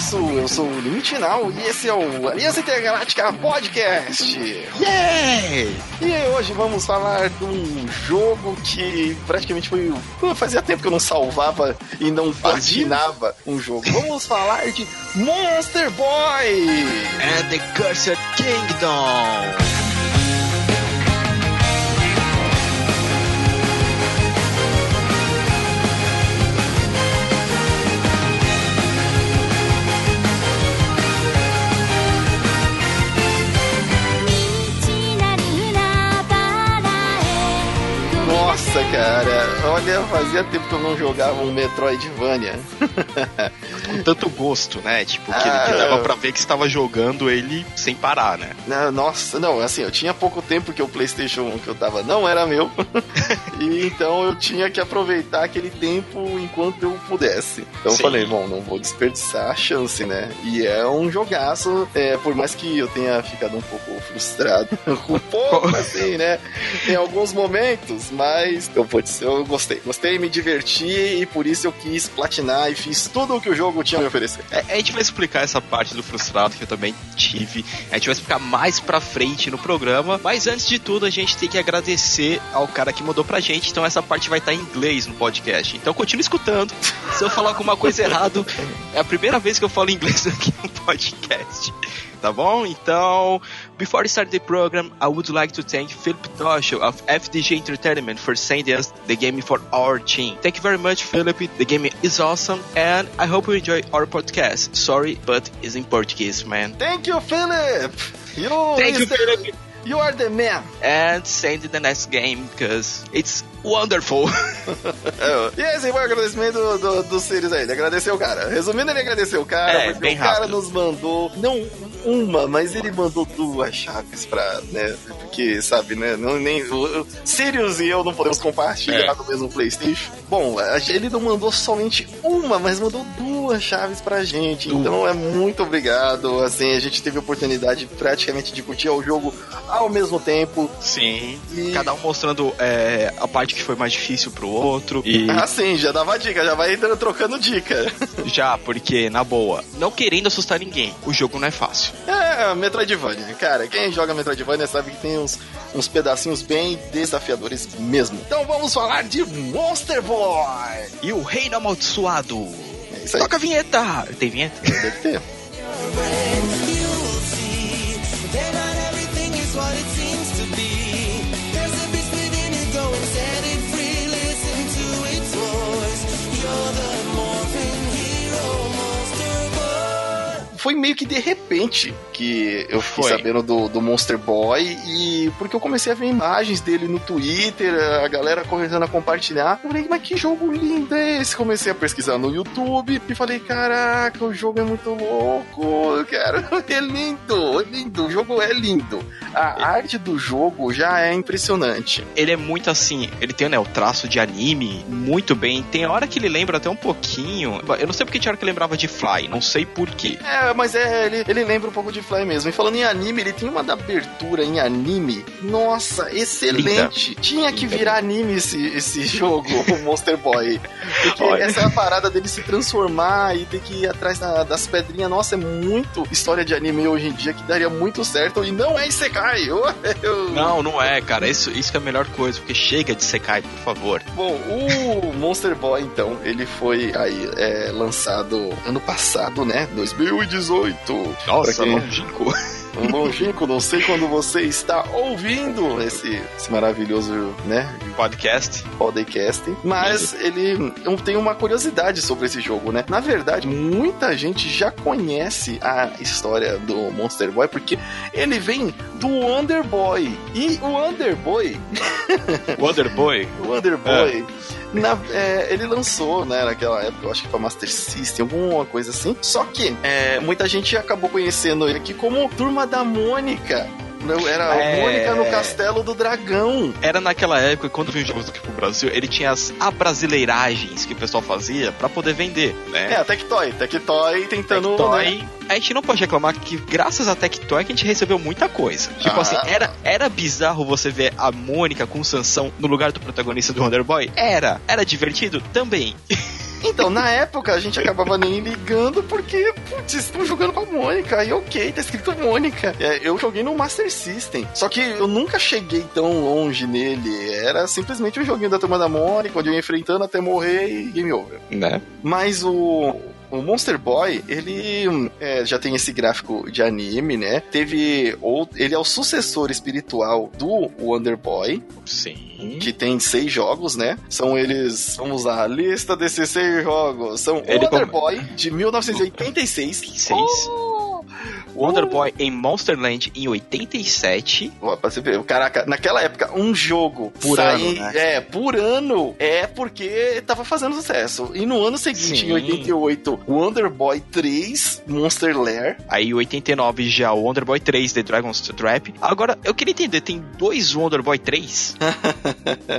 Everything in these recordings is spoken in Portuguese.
abraço, eu sou o Limite Final e esse é o Aliança Intergaláctica Podcast. Yay! E hoje vamos falar de um jogo que praticamente foi. Fazia tempo que eu não salvava e não platinava um jogo. Vamos falar de Monster Boy! And the Cursed Kingdom! Nossa, cara, olha, fazia tempo que eu não jogava um Metroidvania. Com tanto gosto, né? Tipo, que, ah, que dava pra ver que estava jogando ele sem parar, né? Nossa, não, assim, eu tinha pouco tempo que o PlayStation que eu tava não era meu. e então eu tinha que aproveitar aquele tempo enquanto eu pudesse. Então Sim. eu falei, bom, não vou desperdiçar a chance, né? E é um jogaço, é, por mais que eu tenha ficado um pouco frustrado, um pouco assim, né? Em alguns momentos, mas eu, putz, eu gostei. Gostei, me diverti e por isso eu quis platinar e fiz tudo o que o jogo tinha a me oferecer. É, a gente vai explicar essa parte do frustrado que eu também tive. A gente vai explicar mais pra frente no programa. Mas antes de tudo, a gente tem que agradecer ao cara que mandou pra gente. Então essa parte vai estar em inglês no podcast. Então continue escutando. Se eu falar alguma coisa errada, é a primeira vez que eu falo inglês aqui no podcast tá bom? Então, before we start the program, I would like to thank Philip Tosho of FDG Entertainment for sending us the game for our team. Thank you very much, Philip. The game is awesome, and I hope you enjoy our podcast. Sorry, but it's in Portuguese, man. Thank you, Philip. You thank you, Philip. You are the man. And send the next game because it's wonderful. e esse foi o agradecimento do, do, do Sirius aí. Ele agradeceu o cara. Resumindo, ele agradeceu o cara. É, bem o rápido. cara nos mandou, não uma, mas ele mandou duas chaves pra, né? Porque, sabe, né? Não, nem, o Sirius e eu não podemos compartilhar é. do mesmo PlayStation. Bom, ele não mandou somente uma, mas mandou duas chaves pra gente. Duas. Então é muito obrigado. Assim, a gente teve a oportunidade praticamente de curtir o jogo ao mesmo tempo. Sim. E... Cada um mostrando é, a parte que foi mais difícil pro outro. E... Ah, sim, já dava dica, já vai entrando trocando dica. Já, porque, na boa, não querendo assustar ninguém, o jogo não é fácil. É, Metroidvania. Cara, quem joga Metroidvania sabe que tem uns, uns pedacinhos bem desafiadores mesmo. Então vamos falar de Monster Boy! E o Reino Amaldiçoado. É isso aí. Toca a vinheta! Tem vinheta? Deve ter. meio que de repente que eu fiquei foi. sabendo do, do Monster Boy e porque eu comecei a ver imagens dele no Twitter, a galera começando a compartilhar. Eu falei, mas que jogo lindo é esse? Comecei a pesquisar no YouTube e falei, caraca, o jogo é muito louco, eu quero. É lindo, é lindo, o jogo é lindo. A arte do jogo já é impressionante. Ele é muito assim, ele tem né, o traço de anime muito bem. Tem hora que ele lembra até um pouquinho. Eu não sei porque tinha hora que lembrava de Fly, não sei porquê. É, mas é, ele, ele lembra um pouco de Fly mesmo. E falando em anime, ele tem uma da abertura em anime. Nossa, excelente. Linda. Tinha que virar anime esse, esse jogo, o Monster Boy. Porque Olha. essa é a parada dele se transformar e ter que ir atrás da, das pedrinhas. Nossa, é muito história de anime hoje em dia que daria muito certo. E não é Isekai. Eu... Não, não é, cara. Isso, isso que é a melhor coisa, porque chega de Isekai, por favor. Bom, o Monster Boy, então, ele foi aí é, lançado ano passado, né? 2018. 18. Nossa, quem... longínquo. Um longínquo, não sei quando você está ouvindo esse, esse maravilhoso, né? Podcast. Podcast. Mas ele tem uma curiosidade sobre esse jogo, né? Na verdade, muita gente já conhece a história do Monster Boy, porque ele vem do Wonder Boy. E o Wonder Boy. Wonder Boy? Wonder Boy. É na, é, ele lançou, né, naquela época, eu acho que pra Master System, alguma coisa assim. Só que é, muita gente acabou conhecendo ele aqui como Turma da Mônica. Era é... Mônica no Castelo do Dragão. Era naquela época, quando veio jogos aqui pro Brasil, ele tinha as abrasileiragens que o pessoal fazia para poder vender, né? É, a Tectoy. Tectoy tentando... Tectoy, né? A gente não pode reclamar que graças a Tectoy que a gente recebeu muita coisa. Tipo ah. assim, era, era bizarro você ver a Mônica com Sansão no lugar do protagonista do Wonder Boy? Era. Era divertido? Também. Então, na época, a gente acabava nem ligando porque, putz, estão jogando com a Mônica. E ok, tá escrito Mônica. É, eu joguei no Master System. Só que eu nunca cheguei tão longe nele. Era simplesmente um joguinho da turma da Mônica, onde eu ia enfrentando até morrer e game over. Né? Mas o, o Monster Boy, ele é, já tem esse gráfico de anime, né? Teve. Ou, ele é o sucessor espiritual do Wonder Boy. Sim. Que tem seis jogos, né? São eles. Vamos lá, a lista desses seis jogos. São Ele Wonder com- Boy, de 1986. Seis. Wonder Boy em Monsterland em 87. Ó, pra você ver, caraca, naquela época, um jogo Por sair- ano, né? É, por ano, é porque tava fazendo sucesso. E no ano seguinte, Sim. em 88, Wonder Boy 3, Monster Lair. Aí em 89 já o Wonder Boy 3 The Dragon's Trap. Agora, eu queria entender, tem dois Wonder Boy 3?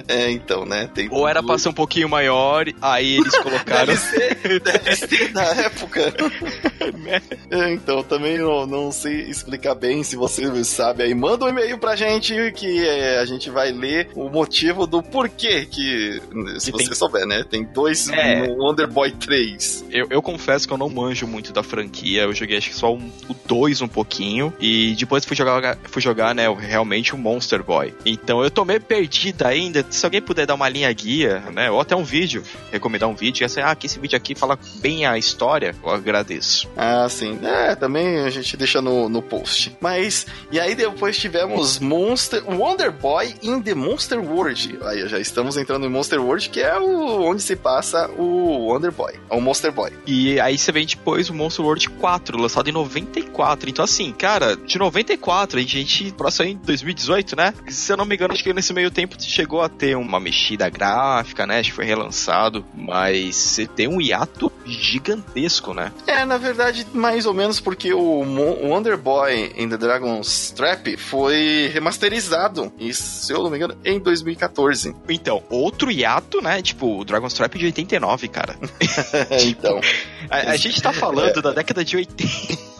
É, então, né? Tem Ou era pra ser um pouquinho maior, aí eles colocaram. Deve ser, deve ser da época. É, então, também não, não sei explicar bem. Se você sabe aí, manda um e-mail pra gente que é, a gente vai ler o motivo do porquê que, se Que você tem- souber, né? Tem dois É. no Wonder Boy 3. Eu, eu confesso que eu não manjo muito da franquia. Eu joguei acho que só um- o 2 um pouquinho. E depois fui jogar, fui jogar, né, realmente o Monster Boy. Então eu tô meio perdido ainda. Se alguém puder dar uma linha guia, né? Ou até um vídeo, recomendar um vídeo, e assim, ah, que esse vídeo aqui fala bem a história, eu agradeço. Ah, sim. É, também a gente deixa no, no post. Mas, e aí depois tivemos Monster, Wonder Boy in the Monster World. Aí já estamos entrando em Monster World, que é o, onde se passa o Wonder Boy, o Monster Boy. E aí você vem depois o Monster World 4, lançado em 94. Então, assim, cara, de 94, a gente próximo aí em 2018, né? Se eu não me engano, acho que nesse meio tempo chegou a ter uma mexida gráfica, né? Acho que foi relançado. Mas você tem um hiato gigantesco, né? É, na verdade, mais ou menos porque o Wonder Boy in the Dragon's Trap foi remasterizado, e, se eu não me engano, em 2014. Então, outro hiato, né? Tipo, o Dragon's Trap de 89, cara. então, A, a gente tá falando da década de 80.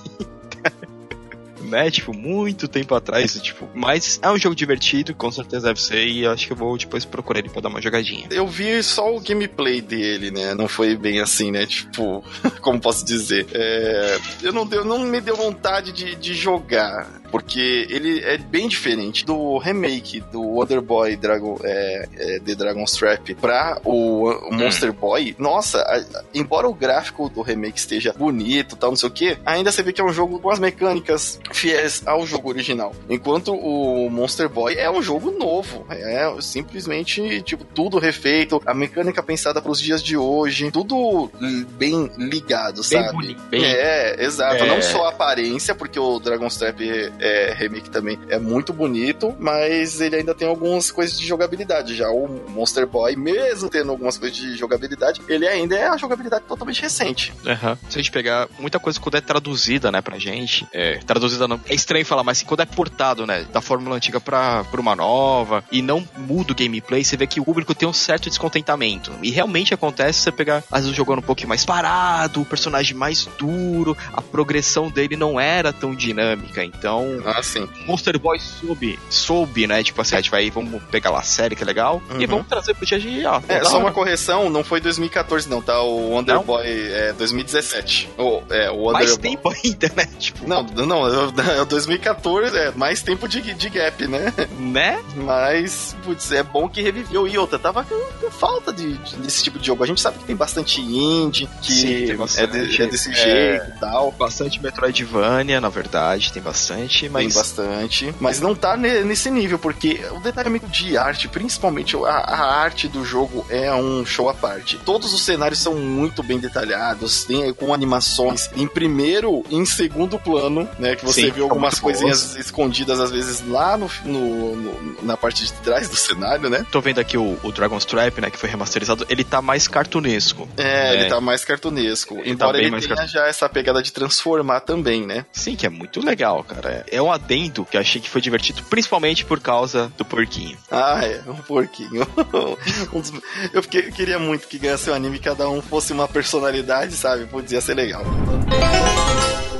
Né, tipo, muito tempo atrás, tipo, mas é um jogo divertido, com certeza deve ser, e acho que eu vou depois procurar ele pra dar uma jogadinha. eu vi só o gameplay dele, né? Não foi bem assim, né? Tipo, como posso dizer? É, eu não, deu, não me deu vontade de, de jogar, porque ele é bem diferente do remake do Wonder Boy Dragon, é, é, The Dragon's Trap pra o, o Monster Boy. Nossa, a- embora o gráfico do remake esteja bonito tal, não sei o que, ainda você vê que é um jogo com as mecânicas fiéis ao jogo original. Enquanto o Monster Boy é um jogo novo, é simplesmente tipo tudo refeito, a mecânica pensada para os dias de hoje, tudo bem ligado, Bem sabe? bonito, bem- É, exato. É. Não só a aparência, porque o Dragon's Trap é, remake também é muito bonito, mas ele ainda tem algumas coisas de jogabilidade. Já o Monster Boy, mesmo tendo algumas coisas de jogabilidade, ele ainda é a jogabilidade totalmente recente. Aham. Se a gente pegar muita coisa quando é traduzida, né, pra gente, é, traduzida é estranho falar, mas assim, quando é portado, né, da fórmula antiga pra, pra uma nova, e não muda o gameplay, você vê que o público tem um certo descontentamento. E realmente acontece você pegar, às vezes, jogando um pouquinho mais parado, o personagem mais duro, a progressão dele não era tão dinâmica, então... Ah, sim. Monster Boy soube, soube, né? Tipo assim, a gente vai, vamos pegar lá a série, que é legal, e Uhum. vamos trazer pro dia a dia. ó, É, só hora. uma correção, não foi 2014 não, tá? O Wonder Não? Boy é 2017. O, é, o Wonder Mais Boy- tempo ainda, né? Tipo, Não, não, é 2014, é mais tempo de, de gap, né? né? Mas, putz, é bom que reviveu. E outra, tava com, com falta de, de- desse tipo de jogo. A gente sabe que tem bastante indie, que Sim, tem é, bastante. de- é desse É. jeito e tal. Bastante Metroidvania, na verdade, tem bastante, Tem mas bastante, mas não tá ne- nesse nível, porque o detalhamento de arte, principalmente a, a arte do jogo, é um show à parte. Todos os cenários são muito bem detalhados, tem com animações em primeiro e em segundo plano, né? Que você Sim, vê são algumas coisinhas escondidas, às vezes, lá no, no- no- na parte de trás do cenário, né? tô vendo aqui o, o Dragon's Trap, né, que foi remasterizado, ele tá mais cartunesco. É, É. ele tá mais cartunesco. Ele tá embora bem ele tenha car- já essa pegada de transformar também, né? Sim, que é muito legal, cara. É um adendo que eu achei que foi divertido, principalmente por causa do porquinho. Ah, é, um porquinho. Eu fiquei- queria muito que ganhasse um anime e cada um fosse uma personalidade, sabe? Putz, ia ser legal.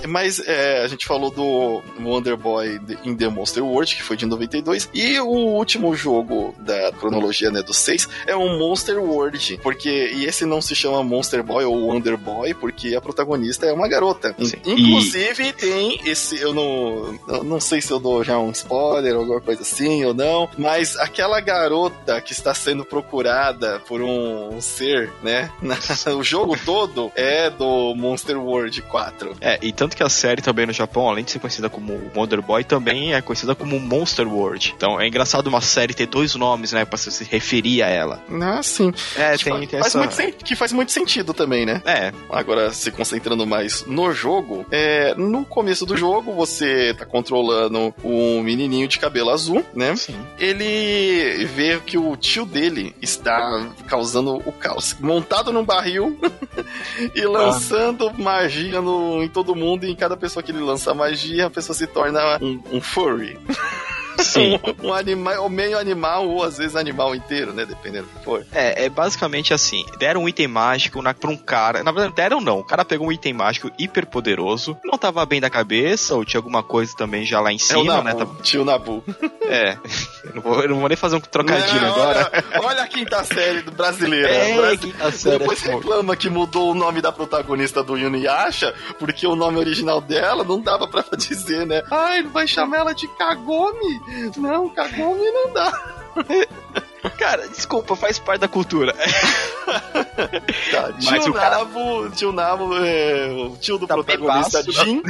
Mas é, a gente falou do Wonder Boy in the Monster World, que foi de 92, e o último jogo da cronologia, né, dos seis, é o Monster World, porque, e esse não se chama Monster Boy ou Wonder Boy, porque a protagonista é uma garota. Sim. Inclusive, e... tem esse, eu não, eu não sei se eu dou já um spoiler ou alguma coisa assim ou não, mas aquela garota que está sendo procurada por um ser, né, o jogo todo é do Monster World 4. É, e tanto que a série também no Japão, além de ser conhecida como Wonder Boy, também é conhecida como Monster World. Então é engraçado uma série ter dois nomes, né, pra se referir a ela. Ah, sim. É, tem, tem faz essa... muito, que faz muito sentido também, né? É. Agora, se concentrando mais no jogo, é, no começo do jogo, você tá controlando um menininho de cabelo azul, né? Sim. Ele vê que o tio dele está causando o caos. Montado num barril e lançando ah. magia no, em todo mundo, e em cada pessoa que ele lança magia, a pessoa se torna um, um furry. Sim. um, um animal, meio animal, ou às vezes animal inteiro, né? Dependendo do que for. É, é basicamente assim: deram um item mágico na, pra um cara. Na verdade, deram não. O cara pegou um item mágico hiper poderoso, não tava bem da cabeça, ou tinha alguma coisa também já lá em cima, é o Nabu, né? Tá... Tio Nabu. É. Eu não, vou, eu não vou nem fazer um trocadilho não, agora. Olha, olha, a quinta série do brasileiro. É, quinta série. Depois é reclama que mudou o nome da protagonista do Yasha, porque o nome original dela não dava pra dizer, né? Ai, vai chamar ela de Kagome. Não, Kagome não dá. Cara, desculpa, faz parte da cultura. Tá, tio o cara... Nabo, tio Nabo, é, o tio do tá protagonista Jim.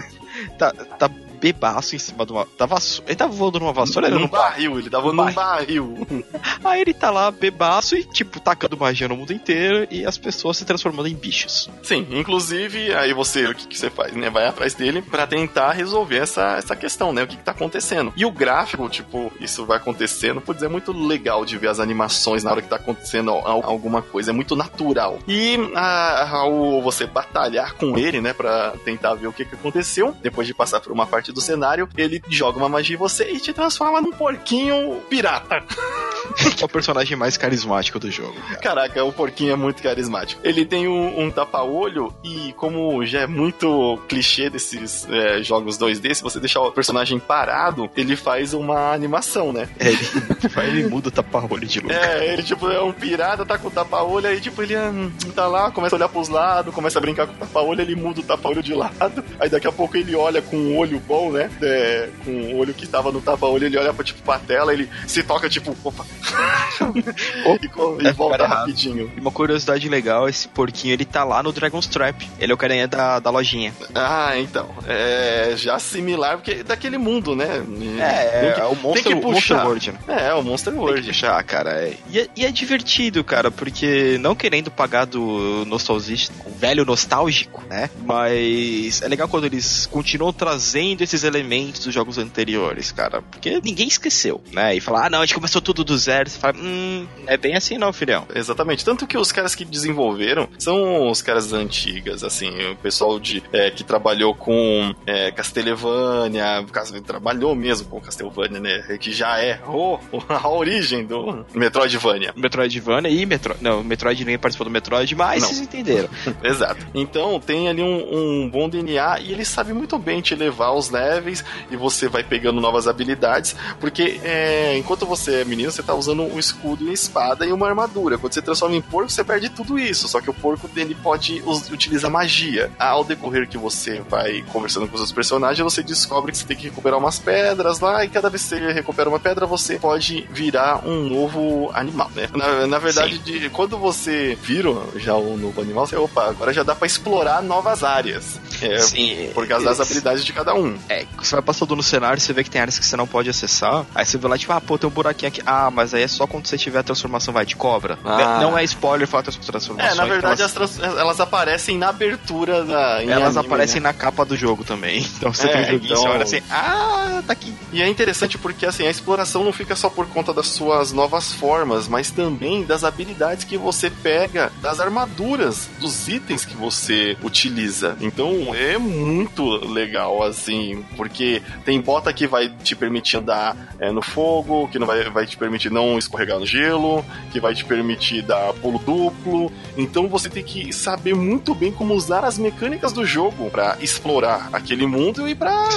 Tá, tá bebaço em cima de uma. Da vassoura. Ele tava voando numa vassoura? Num, num barril, ele tava num barril. Aí ele tá lá bebaço e, tipo, tacando magia no mundo inteiro e as pessoas se transformando em bichos. Sim, inclusive, aí você, o que, que você faz, né? Vai atrás dele para tentar resolver essa, essa questão, né? O que, que tá acontecendo. E o gráfico, tipo, isso vai acontecendo, pode é muito legal de ver as animações na hora que tá acontecendo alguma coisa, é muito natural. E ao você batalhar com ele, né, para tentar ver o que, que aconteceu, depois de passar por uma parte parte do cenário, ele joga uma magia em você e te transforma num porquinho pirata. é o personagem mais carismático do jogo. Cara. Caraca, o porquinho é muito carismático. Ele tem um, um tapa-olho e, como já é muito clichê desses é, jogos 2D, se você deixar o personagem parado, ele faz uma animação, né? É, ele, ele muda o tapa-olho de lugar. É, ele tipo é um pirata, tá com o tapa-olho, aí tipo ele hum, tá lá, começa a olhar pros lados, começa a brincar com o tapa-olho, ele muda o tapa-olho de lado, aí daqui a pouco ele olha com um olho bom né? É, com o olho que estava no tapa-olho, ele olha pra, tipo, pra tela, ele se toca, tipo, opa. e, e volta rapidinho. E uma curiosidade legal, esse porquinho, ele tá lá no Dragon's Trap. Ele é o carinha da, da lojinha. Ah, então. É já similar, porque é daquele mundo, né? É, que, é o Monster, tem que puxar. Monster World. Né? É, é o Monster World. Tem que puxar, cara. É. E, é, e, é, divertido, cara, porque não querendo pagar do nostalgista, o velho nostálgico, né? Mas é legal quando eles continuam trazendo esses elementos dos jogos anteriores, cara. Porque ninguém esqueceu, né? E falar, ah, não, a gente começou tudo do zero. Você fala, hum, é bem assim não, filhão. Exatamente. Tanto que os caras que desenvolveram são os caras antigas, assim, o pessoal de, é, que trabalhou com é, Castlevania, trabalhou mesmo com Castlevania, né? Que já é oh, a origem do Metroidvania. Metroidvania e Metroid. Não, Metroid nem participou do Metroid, mas não. vocês entenderam. Exato. Então tem ali um, um bom DNA e ele sabe muito bem te levar os levels e você vai pegando novas habilidades, porque é, enquanto você é menino, você tá usando um escudo e uma espada e uma armadura. Quando você transforma em porco, você perde tudo isso, só que o porco dele pode utilizar magia. Ao decorrer que você vai conversando com os seus personagens, você descobre que você tem que recuperar umas pedras lá, e cada vez que você recupera uma pedra, você pode virar um novo animal, né? Na, na verdade, de, quando você vira já um novo animal, você, opa, agora já dá para explorar novas áreas. É, Sim, por causa das habilidades de cada um. É, você vai passando no cenário, você vê que tem áreas que você não pode acessar. Aí você vê lá, tipo, ah, pô, tem um buraquinho aqui. Ah, mas aí é só quando você tiver a transformação, vai, de cobra. Ah. Não é spoiler falar das transformações. É, na verdade, elas... Trans... elas aparecem na abertura da. Elas anime, aparecem né? na capa do jogo também. Então você é, tem um joguinho, então... você olha assim, ah, tá aqui. E é interessante porque, assim, a exploração não fica só por conta das suas novas formas, mas também das habilidades que você pega, das armaduras, dos itens que você utiliza. Então é muito legal, assim, assim, porque tem bota que vai te permitir andar é, no fogo, que não vai, vai te permitir não escorregar no gelo, que vai te permitir dar pulo duplo. Então você tem que saber muito bem como usar as mecânicas do jogo para explorar aquele mundo e para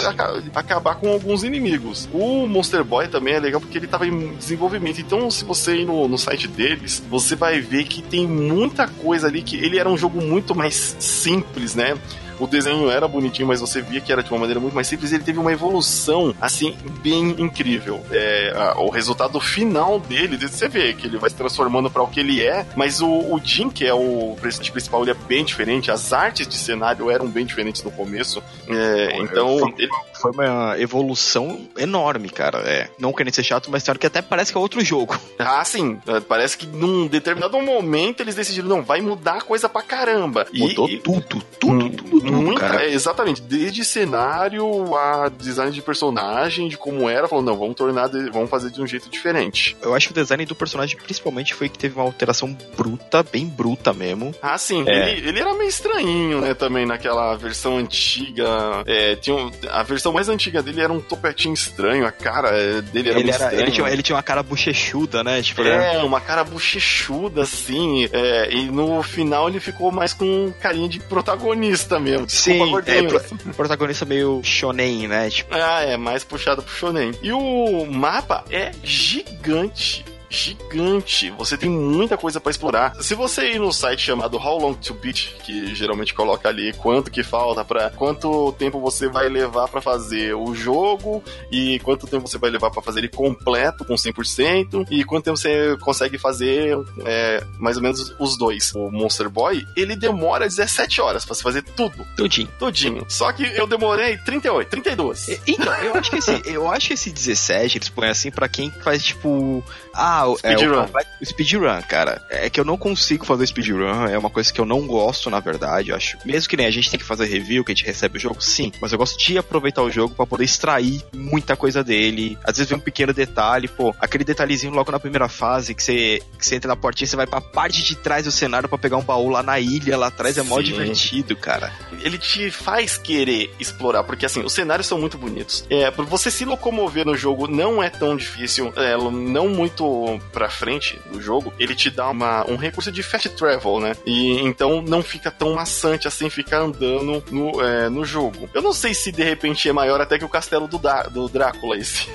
acabar com alguns inimigos. O Monster Boy também é legal porque ele estava em desenvolvimento. Então, se você ir no, no site deles, você vai ver que tem muita coisa ali que ele era um jogo muito mais simples, né? O desenho era bonitinho, mas você via que era de uma maneira muito mais simples. Ele teve uma evolução, assim, bem incrível. É, a, o resultado final dele, você vê que ele vai se transformando para o que ele é, mas o, o Jim, que é o personagem principal, ele é bem diferente. As artes de cenário eram bem diferentes no começo. É, então. Foi, ele... foi uma evolução enorme, cara. É, não querendo ser chato, mas tem hora que até parece que é outro jogo. Ah, sim. É, parece que num determinado momento eles decidiram, não, vai mudar a coisa pra caramba. Mudou e, tudo, tudo, tudo, tudo muita, é, exatamente, desde cenário a design de personagem, de como era, falou, não, vamos tornar, vamos fazer de um jeito diferente. Eu acho que o design do personagem, principalmente, foi que teve uma alteração bruta, bem bruta mesmo. Ah, sim, é. ele, ele, era meio estranhinho, né, também, naquela versão antiga. É, tinha um, a versão mais antiga dele era um topetinho estranho, a cara é, dele era ele era, estranho. Ele tinha, ele tinha uma cara bochechuda, né? Tipo, é, uma cara bochechuda, assim, é, e no final ele ficou mais com carinha de protagonista mesmo mesmo. Sim, é, pro, protagonista meio shonen, né? Tipo... Ah, é, mais puxado pro shonen. E o mapa é gigante gigante. Você tem muita coisa para explorar. Se você ir no site chamado How Long to Beat, que geralmente coloca ali quanto que falta para quanto tempo você vai levar para fazer o jogo e quanto tempo você vai levar para fazer ele completo com 100% e quanto tempo você consegue fazer é, mais ou menos os dois. O Monster Boy, ele demora 17 horas para você fazer tudo. Tudinho. Tudinho. Só que eu demorei 38, 32. Então, eu acho que esse, eu acho que esse 17 eles põem assim para quem faz tipo, ah, speedrun. É, o, speedrun, cara. É que eu não consigo fazer speedrun, é uma coisa que eu não gosto, na verdade, acho. Mesmo que nem a gente tem que fazer review, que a gente recebe o jogo, sim, mas eu gosto de aproveitar o jogo para poder extrair muita coisa dele. Às vezes vem um pequeno detalhe, pô, aquele detalhezinho logo na primeira fase, que você, que você entra na portinha, você vai pra parte de trás do cenário para pegar um baú lá na ilha, lá atrás, é mó divertido, cara. Ele te faz querer explorar, porque assim, os cenários são muito bonitos. É, pra você se locomover no jogo não é tão difícil, é, não muito pra frente do jogo, ele te dá uma, um recurso de fast travel, né? E então não fica tão maçante assim ficar andando no, é, no jogo. Eu não sei se de repente é maior até que o castelo do, da, do Drácula esse.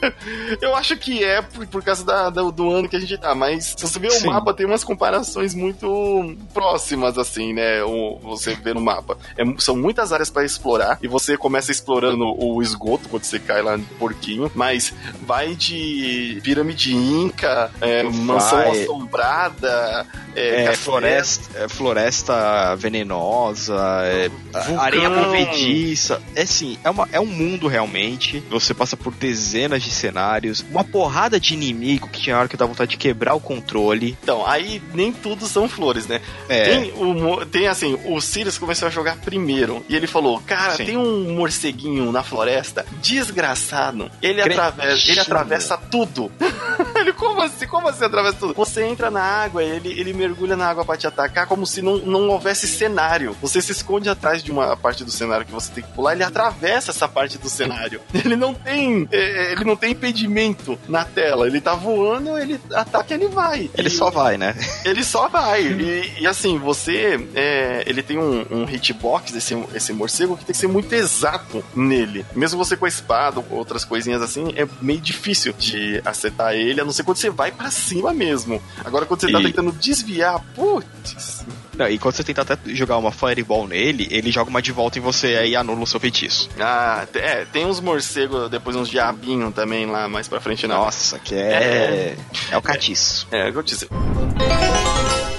eu acho que é por, por causa da, do, do, ano que a gente tá, mas se você ver o mapa, tem umas comparações muito próximas, assim, né? O, você vê no mapa. É, são muitas áreas para explorar e você começa explorando o esgoto quando você cai lá no porquinho, mas vai de pirâmide inca é, mansão Vai. assombrada, é, é floresta, é, floresta venenosa, é, areia movediça. É assim, é, uma, é um mundo realmente. Você passa por dezenas de cenários, uma porrada de inimigo que tinha hora que dá vontade de quebrar o controle. Então, aí nem tudo são flores, né? É. Tem, o, tem assim, o Sirius começou a jogar primeiro e ele falou: Cara, Sim. tem um morceguinho na floresta, desgraçado. Ele, atravessa, ele atravessa tudo. ele, como assim? Como assim atravessa tudo? Você entra na água, ele, ele mergulha na água para te atacar como se não, não houvesse cenário. Você se esconde atrás de uma parte do cenário que você tem que pular, ele atravessa essa parte do cenário. Ele não tem. É, é, ele não tem impedimento na tela. Ele tá voando, ele ataca ele vai. Ele e, só vai, né? Ele só vai. E, e assim, você. É, ele tem um, um hitbox, esse, esse morcego, que tem que ser muito exato nele. Mesmo você com a espada, outras coisinhas assim, é meio difícil de acertar ele, a não ser quando você vai para cima mesmo. Agora, quando você tá tentando desviar, putz. Não, e quando você tenta até jogar uma Fireball nele, ele joga uma de volta em você aí anula o seu feitiço. Ah, é, tem uns morcegos, depois uns diabinhos também lá mais pra frente, não. Nossa, que é. É, é o catiço. É, é o disse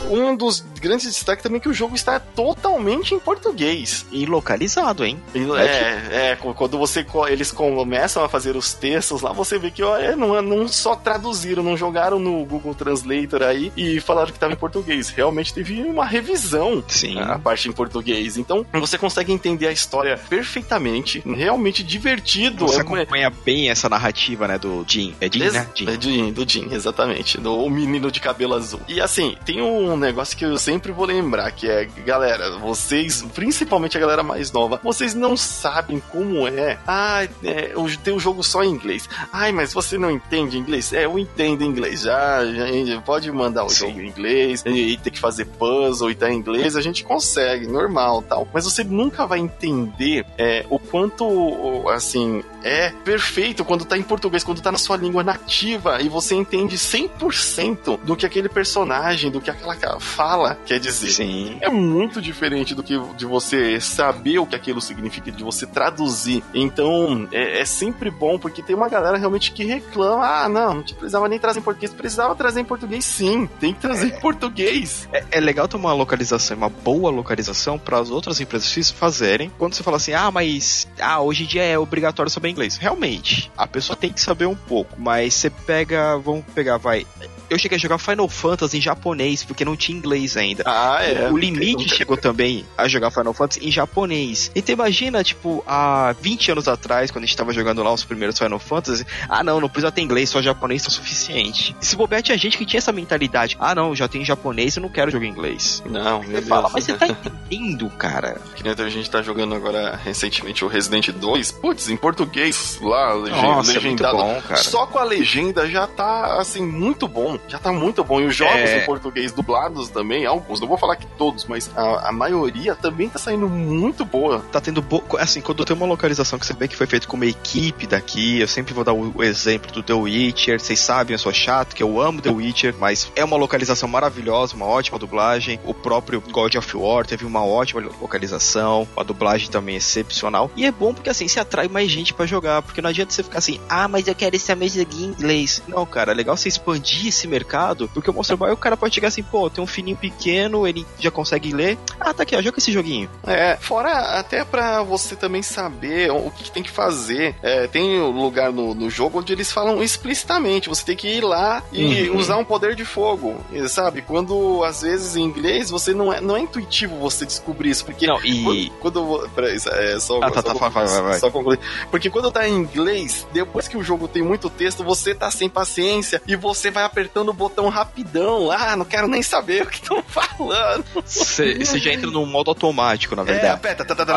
um dos grandes destaques também é que o jogo está totalmente em português. E localizado, hein? É, é, quando você eles começam a fazer os textos lá, você vê que ó, é, não, não só traduziram, não jogaram no Google Translator aí e falaram que estava em português. Realmente teve uma revisão Sim. a parte em português. Então você consegue entender a história perfeitamente, realmente divertido. Você é, acompanha bem essa narrativa, né, do Jim. É Jim, né? Jim. É Jim, do Jim, exatamente. Do o menino de cabelo azul. E assim, tem um negócio que você sempre vou lembrar que é, galera, vocês, principalmente a galera mais nova, vocês não sabem como é. Ah, é, tem um jogo só em inglês. Ai, mas você não entende inglês? É, eu entendo inglês. Já, já pode mandar o Sim. jogo em inglês e, e ter que fazer puzzle e tá em inglês, a gente consegue, normal tal. Mas você nunca vai entender é, o quanto, assim, é perfeito quando tá em português, quando tá na sua língua nativa e você entende 100% do que aquele personagem, do que aquela fala quer dizer. Sim. É muito diferente do que de você saber o que aquilo significa, de você traduzir. Então, é, é sempre bom, porque tem uma galera realmente que reclama: ah, não, não precisava nem trazer em português. Precisava trazer em português, sim. Tem que trazer é, em português. É, é, legal ter uma localização, uma boa localização para as outras empresas fazerem. Quando você fala assim, ah, mas ah, hoje em dia é obrigatório saber inglês. Realmente, a pessoa tem que saber um pouco, mas você pega, vamos pegar, vai, eu cheguei a jogar Final Fantasy em japonês, porque não tinha inglês ainda. Ah, é. O limite chegou também a jogar Final Fantasy em japonês. Então imagina, tipo, há 20 anos atrás, quando a gente tava jogando lá os primeiros Final Fantasy, ah não, não precisa ter inglês, só japonês tá suficiente. E se bobear, tinha gente que tinha essa mentalidade, ah não, já tem japonês, eu não quero jogar inglês. Não, meu Deus. Fala, mas você tá entendendo, cara. Que nem a gente tá jogando agora recentemente o Resident 2, putz, em português, lá, Nossa, legendado. É bom, Só com a legenda já tá, assim, muito bom já tá muito bom. E os jogos é... em português dublados também, alguns, não vou falar que todos, mas a, a maioria também tá saindo muito boa. Tá tendo boa. Assim, quando tem uma localização que você vê que foi feito com uma equipe daqui, eu sempre vou dar o, o exemplo do The Witcher. Vocês sabem, eu sou chato, que eu amo The Witcher, mas é uma localização maravilhosa, uma ótima dublagem. O próprio God of War teve uma ótima localização, a dublagem também é excepcional. E é bom porque assim, se atrai mais gente para jogar, porque não adianta você ficar assim, ah, mas eu quero esse mesmo em inglês. Não, cara, é legal você expandir esse mercado, porque o Monster Boy o cara pode chegar assim, pô, tem um fininho pequeno, ele já consegue ler. Ah, tá aqui, ó, joga esse joguinho. É, fora até para você também saber o que, tem que fazer. É, tem um lugar no, no, jogo onde eles falam explicitamente, você tem que ir lá e uhum. usar um poder de fogo, sabe? Quando às vezes em inglês você não é, não é intuitivo você descobrir isso, porque não, e... quando, quando peraí, é só, ah, tá, só, tá, vai, vai, vai. só concluir. Porque quando tá em inglês, depois que o jogo tem muito texto, você tá sem paciência e você vai apertando o botão rapidão lá, não quero nem saber o que estão falando. Você já entra no modo automático, na verdade. É, aperta. Tá, tá, tá,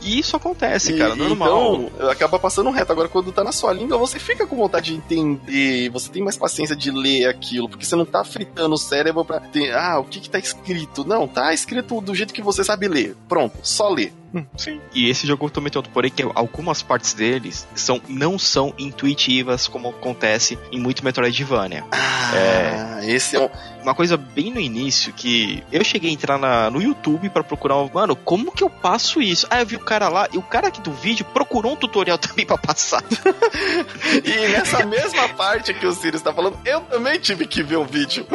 e isso acontece, cara, normal. Então, acaba passando reto. Agora, quando tá na sua língua, você fica com vontade de entender, você tem mais paciência de ler aquilo, porque você não tá fritando o cérebro pra ter, ah, o que que tá escrito? Não, tá escrito do jeito que você sabe ler. Pronto, só ler. Hum, sim. E esse jogo também tem outro porém que algumas partes deles são, não são intuitivas como acontece em muito Metroidvania. Ah, é, esse é um... Uma coisa bem no início que eu cheguei a entrar na, no YouTube para procurar, mano, como que eu passo isso? Ah, eu vi o cara lá e o cara aqui do vídeo procurou um tutorial também para passar. e nessa mesma parte que o Sirius tá falando, eu também tive que ver o vídeo.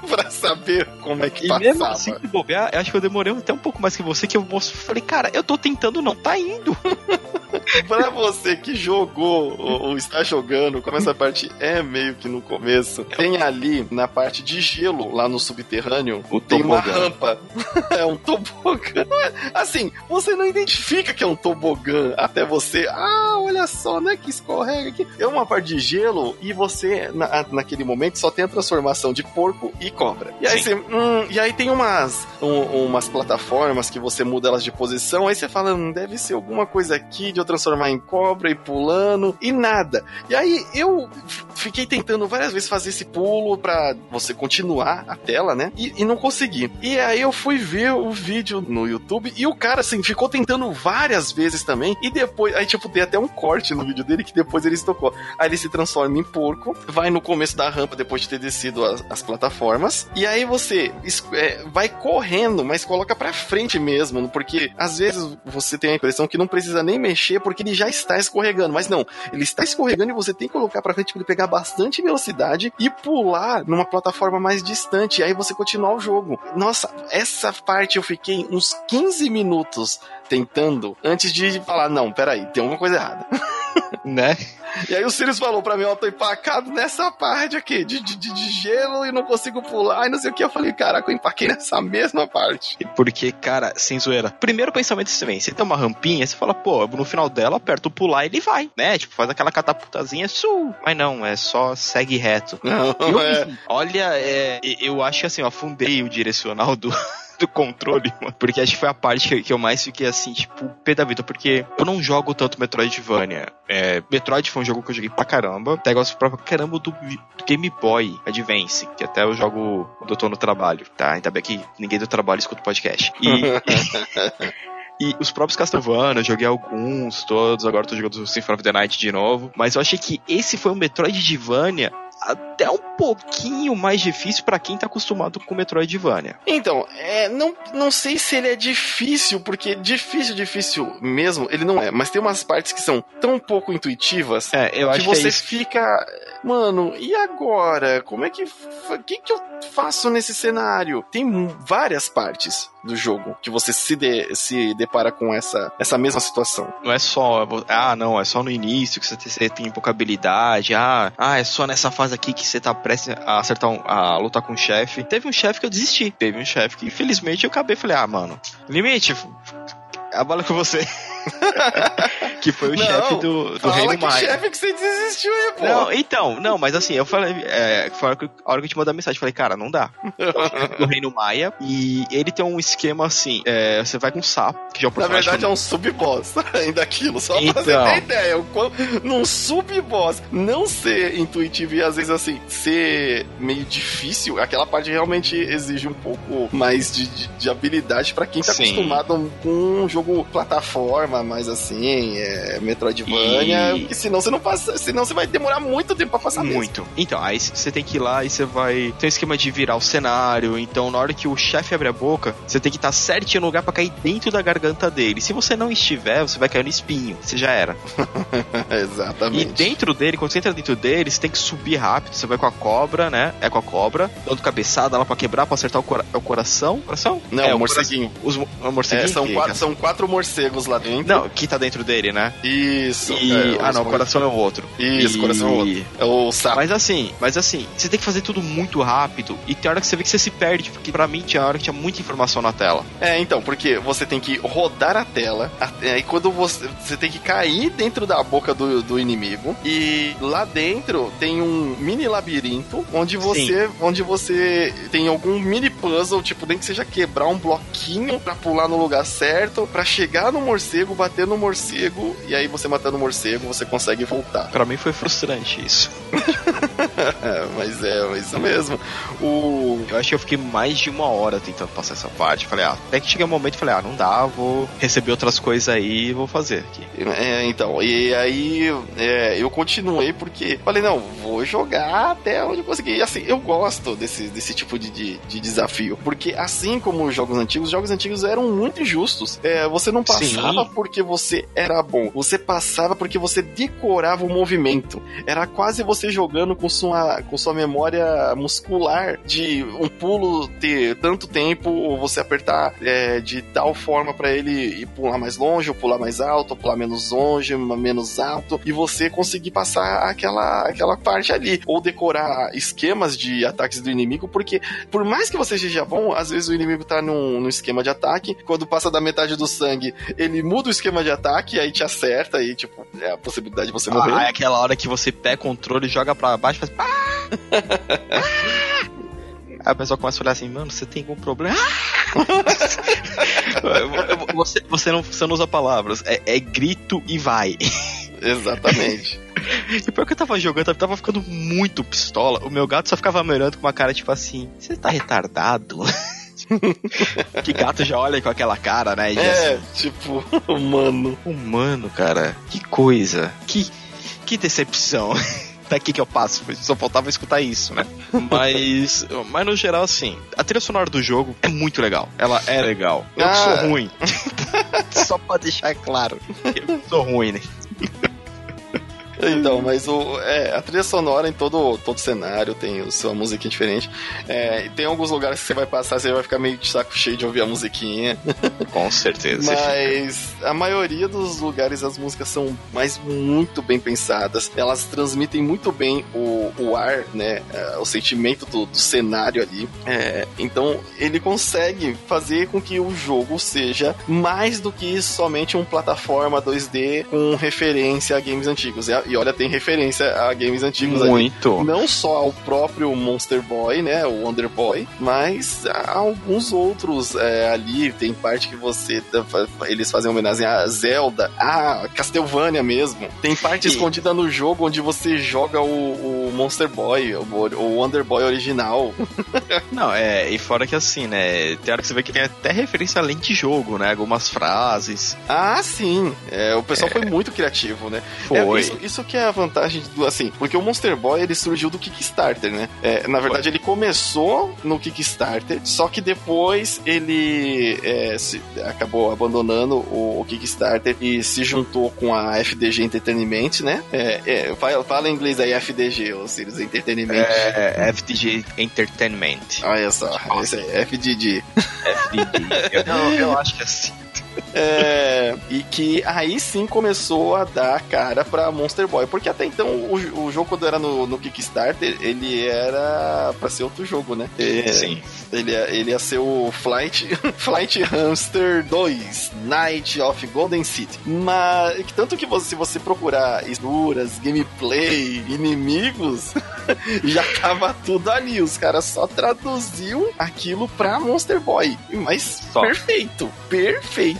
pra saber como é que e passava. mesmo assim, de bobear, acho que eu demorei até um pouco mais que você, que eu falei, cara, eu tô tentando, não tá indo. pra você que jogou ou, está jogando, como essa parte é meio que no começo, tem ali na parte de gelo, lá no subterrâneo, o tem tobogã. uma rampa. é um tobogã. Assim, você não identifica que é um tobogã até você. Ah, olha só, né? Que escorrega aqui. É uma parte de gelo e você, na, naquele momento, só tem a transformação de porco e cobra. E aí, você, hum, e aí tem umas, um, umas plataformas que você muda elas de posição, aí você fala, hum, deve ser alguma coisa aqui de eu transformar em cobra e pulando, e nada. E aí eu fiquei tentando várias vezes fazer esse pulo para você continuar a tela, né? E, e, não consegui. E aí eu fui ver o vídeo no YouTube e o cara, assim, ficou tentando várias vezes também. E depois, aí tipo, tem até um corte no vídeo dele que depois ele tocou. Aí ele se transforma em porco, vai no começo da rampa depois de ter descido as, as plataformas. E aí você é, vai correndo, mas coloca pra frente mesmo, porque às vezes você tem a impressão que não precisa nem mexer porque ele já está escorregando. Mas não, ele está escorregando e você tem que colocar pra frente pra ele pegar bastante velocidade e pular numa plataforma mais distante. E aí você continuar o jogo. Nossa, essa parte eu fiquei uns 15 minutos tentando antes de falar, não, peraí, tem alguma coisa errada. né? E aí o Sirius falou pra mim, ó, tô empacado nessa parte aqui, de, de, de, gelo e não consigo pular e não sei o que. Eu falei, caraca, eu empaquei nessa mesma parte. Porque, cara, sem zoeira. Primeiro pensamento é também, você tem uma rampinha, você fala, pô, no final dela, aperta o pular e ele vai, né? Tipo, faz aquela catapultazinha, su. Mas não, é só segue reto. Não, eu, é... Olha, é, eu acho que assim, eu afundei o direcional do do controle, mano. Porque acho que foi a parte que eu mais fiquei assim, tipo, pé da vida. Porque eu não jogo tanto Metroidvania. É, Metroid foi um jogo que eu joguei pra caramba. Até gosto pra caramba do, do Game Boy Advance, que até eu jogo quando eu tô no trabalho, tá? Ainda bem que ninguém do trabalho escuta o podcast. E. E os próprios Castlevania, eu joguei alguns, todos, agora tô jogando Symphony of the Night de novo. Mas eu achei que esse foi um Metroidvania até um pouquinho mais difícil para quem tá acostumado com Metroidvania. Então, é, não, não sei se ele é difícil, porque difícil, difícil mesmo, ele não é. Mas tem umas partes que são tão pouco intuitivas é, que você que é fica. Mano, e agora? Como é que. O que, que eu faço nesse cenário? Tem várias partes do jogo que você se, de, se depara com essa, essa mesma situação. Não é só. Ah, não, é só no início que você tem, você tem pouca habilidade. Ah, ah, é só nessa fase aqui que você tá prestes a acertar um, a lutar com um chefe. Teve um chefe que eu desisti. Teve um chefe que, infelizmente, eu acabei falei, ah, mano, limite, a bola com você. que foi o chefe do, do Reino Maia. chefe que você desistiu aí, pô. Não, então, não, mas assim, eu falei, é, foi a hora que eu te mandei a mensagem, falei, cara, não dá. do Reino Maia, e ele tem um esquema assim, é, você vai com um sapo, que já é Na verdade é um sub-boss ainda aquilo, só então. pra você ter ideia. Num sub-boss, não ser intuitivo e às vezes assim, ser meio difícil, aquela parte realmente exige um pouco mais de, de, de habilidade para quem tá Sim. acostumado com um jogo plataforma, mais assim, é, Metroidvania, e... senão você não passa, senão você vai demorar muito tempo pra passar Muito. Mesmo. Então, aí você tem que ir lá e você vai. Tem um esquema de virar o cenário, então na hora que o chefe abre a boca, você tem que estar certinho no lugar pra cair dentro da garganta dele. Se você não estiver, você vai cair no espinho, você já era. Exatamente. E dentro dele, quando você entra dentro dele, você tem que subir rápido, você vai com a cobra, né? É com a cobra, dando cabeçada lá pra quebrar, pra acertar o, cora o coração. Coração? Não, é, o morceguinho. Os, o morceguinho. É, são, quatro, são quatro morcegos lá dentro. Não, que tá dentro dele, né? Isso. E... É, ah, não, o coração é o outro. Isso, o coração é o outro. É o sapo. Mas assim, mas assim, você tem que fazer tudo muito rápido e tem hora que você vê que você se perde, porque pra mim tinha hora que tinha muita informação na tela. É, então, porque você tem que rodar a tela, aí quando você, você tem que cair dentro da boca do, do inimigo e lá dentro tem um mini labirinto onde você, onde você tem algum mini puzzle, tipo, nem que seja quebrar um bloquinho para pular no lugar certo, para chegar no morcego, bater no morcego e aí você matando o morcego, você consegue voltar. Para mim foi frustrante isso. mas é, é, isso mesmo. O... Eu acho que eu fiquei mais de uma hora tentando passar essa parte. Falei, ah, até que cheguei um momento falei, ah, não dá, vou receber outras coisas aí e vou fazer aqui. É, então, e aí é, eu continuei porque falei, não, vou jogar até onde eu conseguir. E assim, eu gosto desse, desse tipo de, de, de desafio. Porque assim como os jogos antigos, os jogos antigos eram muito injustos. É, você não passava Sim. porque você era bom. Você passava porque você decorava o movimento. Era quase você jogando com sua, com sua memória muscular de um pulo ter tanto tempo, ou você apertar é, de tal forma para ele ir pular mais longe, ou pular mais alto, ou pular menos longe, menos alto, e você conseguir passar aquela, aquela parte ali. Ou decorar esquemas de ataques do inimigo, porque por mais que você seja bom, às vezes o inimigo tá num, num esquema de ataque, quando passa da metade do sangue, ele muda o esquema de ataque, aí te acerta, e tipo, é a possibilidade de você morrer. Ah, é aquela hora que você pega o controle, joga pra baixo faz. Aí a pessoa começa a olhar assim, mano, você tem algum problema? você, você, não, você não usa palavras, é, é grito e vai. Exatamente. E pior que eu tava jogando, eu tava ficando muito pistola. O meu gato só ficava me olhando com uma cara tipo assim: Você tá retardado? que gato já olha com aquela cara, né? é, assim, tipo, humano. Humano, cara. Que coisa. Que, que decepção. Daqui que eu passo, só faltava escutar isso, né? Mas, mas no geral, assim, a trilha sonora do jogo é muito legal. Ela é legal. Eu ah. sou ruim. só pra deixar claro. Eu sou ruim, né? Então, mas o, é, a trilha sonora em todo, todo cenário tem a sua música diferente. É, tem alguns lugares que você vai passar, você vai ficar meio de saco cheio de ouvir a musiquinha. Com certeza. mas a maioria dos lugares as músicas são mais muito bem pensadas. Elas transmitem muito bem o, o ar, né? É, o sentimento do, do cenário ali. É, então ele consegue fazer com que o jogo seja mais do que somente um plataforma 2D com referência a games antigos. E, e olha, tem referência a games antigos Muito. Ali. Não só ao próprio Monster Boy, né? O Wonder Boy, mas a alguns outros é, ali. Tem parte que você. Eles fazem homenagem a Zelda, a Castlevania mesmo. Tem parte e... escondida no jogo onde você joga o, o Monster Boy, o, o Wonder Boy original. Não, é, e fora que assim, né? Tem hora que você vê que tem até referência além de jogo, né? Algumas frases. Ah, sim. É, o pessoal é... foi muito criativo, né? Foi. É, isso, isso, que é a vantagem do, assim, porque o Monster Boy ele surgiu do Kickstarter, né? É, na verdade, foi. ele começou no Kickstarter, só que depois ele é, se, acabou abandonando o, o, Kickstarter e se juntou com a FDG Entertainment, né? É, é, fala, fala, em inglês aí, FDG, ou Sirius Entertainment. É, FDG Entertainment. Olha só, esse é FDG. FDG. eu, não, eu acho que é assim. É, e que aí sim começou a dar cara pra Monster Boy. Porque até então o, o jogo, quando era no, no Kickstarter, ele era pra ser outro jogo, né? É, sim. Ele, ele ia ser o Flight, Flight Hamster 2, Night of Golden City. Mas tanto que você, se você procurar estruturas, gameplay, inimigos, já tava tudo ali. Os caras só traduziam aquilo pra Monster Boy. Mas só. perfeito, perfeito.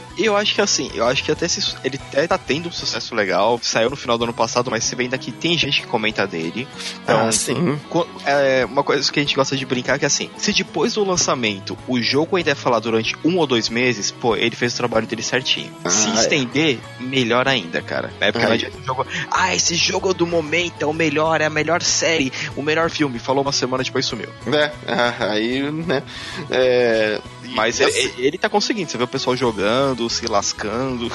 Eu acho que assim, eu acho que até se, ele até tá tendo um sucesso legal. Saiu no final do ano passado, mas você vê ainda que tem gente que comenta dele. Então, ah, sim. É uma coisa que a gente gosta de brincar é que assim, se depois do lançamento o jogo ainda é falar durante um ou dois meses, pô, ele fez o trabalho dele certinho. Ah, se é. estender, é. melhor ainda, cara. É porque ah, não jogo. Ah, esse jogo do momento é o melhor, é a melhor série, o melhor filme. Falou uma semana depois sumiu. É, aí, né? É, mas ele, ele tá conseguindo, você vê o pessoal jogando, se lascando.